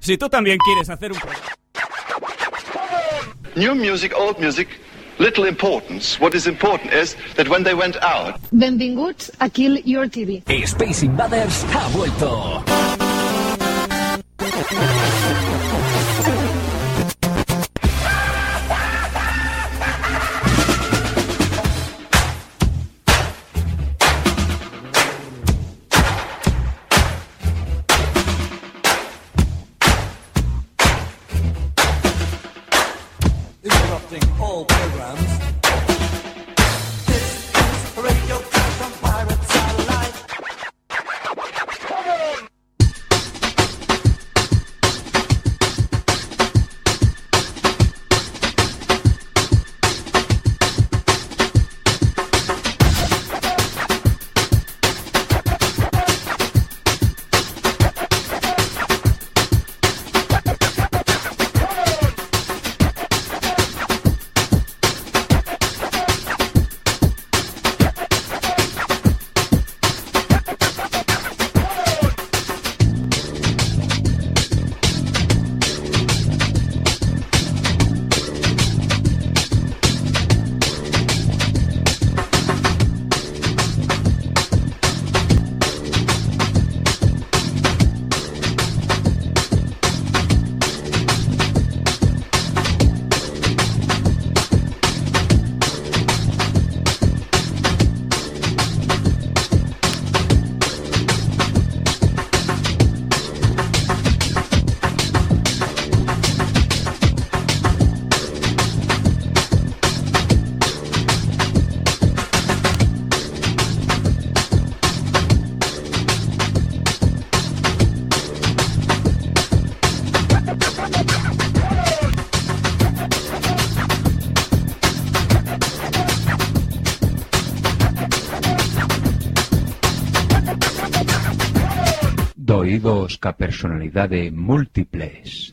Si tú también quieres hacer un programa... New music, old music, little importance. What is important is that when they went out, Benvinguts a Kill Your TV. Space Invaders ha vuelto. Doidos ca personalidade múltiples.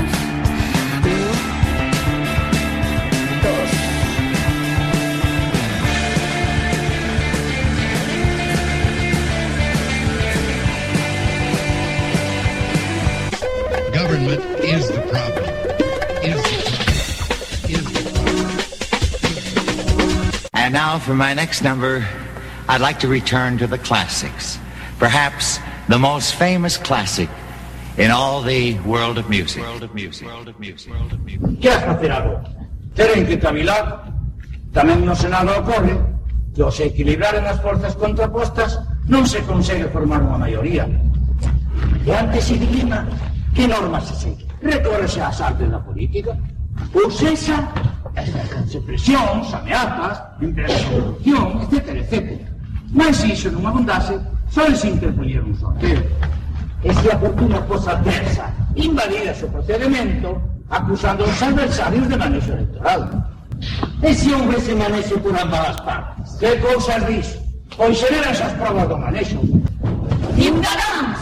Government is the problem. Is the problem. Is the problem. And now for my next number, I'd like to return to the classics. Perhaps the most famous classic in all the world of music. World of music. World of music. World of music. Queres facer algo? Teren que cavilar. Tamén no Senado ocorre que ao se equilibraren as forzas contrapostas non se consegue formar unha maioría. E antes se dilema que normas se segue. Recórrese ás artes da política. Ou sexa, exercense presións, ameazas, empresa de corrupción, etc, etc. Mas iso non abundase, só se interpoñer un sorteo. E se a fortuna fosa adversa, invalidase o procedimento, acusando aos adversarios de manexo electoral. E se manexo por ambas as partes? Que cousas dis? Pois xeran esas provas do manexo. Ciudadanos,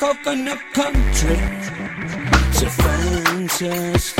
coconut country. It's a.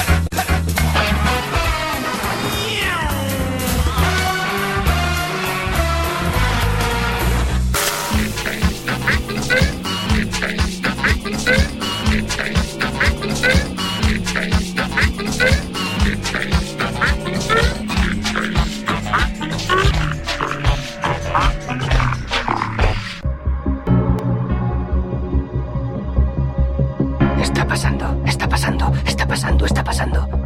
何度。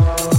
Bye.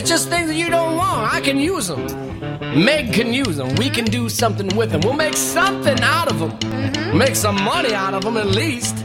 It's just things that you don't want. I can use them. Meg can use them. We can do something with them. We'll make something out of them. Mm-hmm. Make some money out of them at least.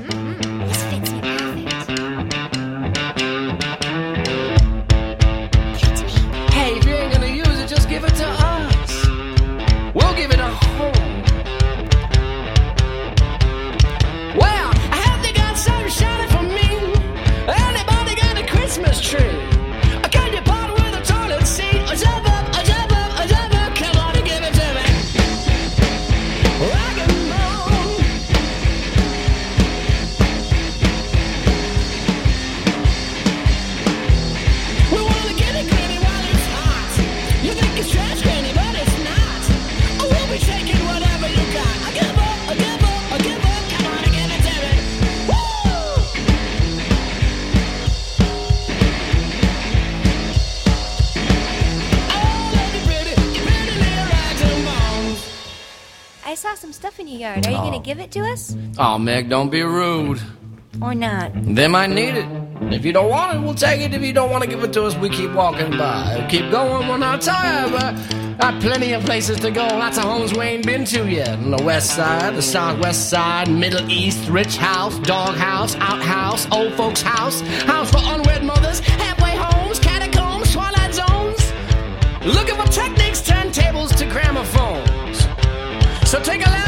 I saw some stuff in your yard. Are you Oh. gonna give it to us? Oh, Meg, don't be rude. Or not? They might need it. If you don't want it, we'll take it. If you don't want to give it to us, we keep walking by. Keep going, we're not tired, but got plenty of places to go. Lots of homes we ain't been to yet. On the west side, the southwest side, middle east, rich house, dog house, outhouse, old folks house, house for unwed mothers, halfway homes, catacombs, twilight zones. Looking for technical so take a lap.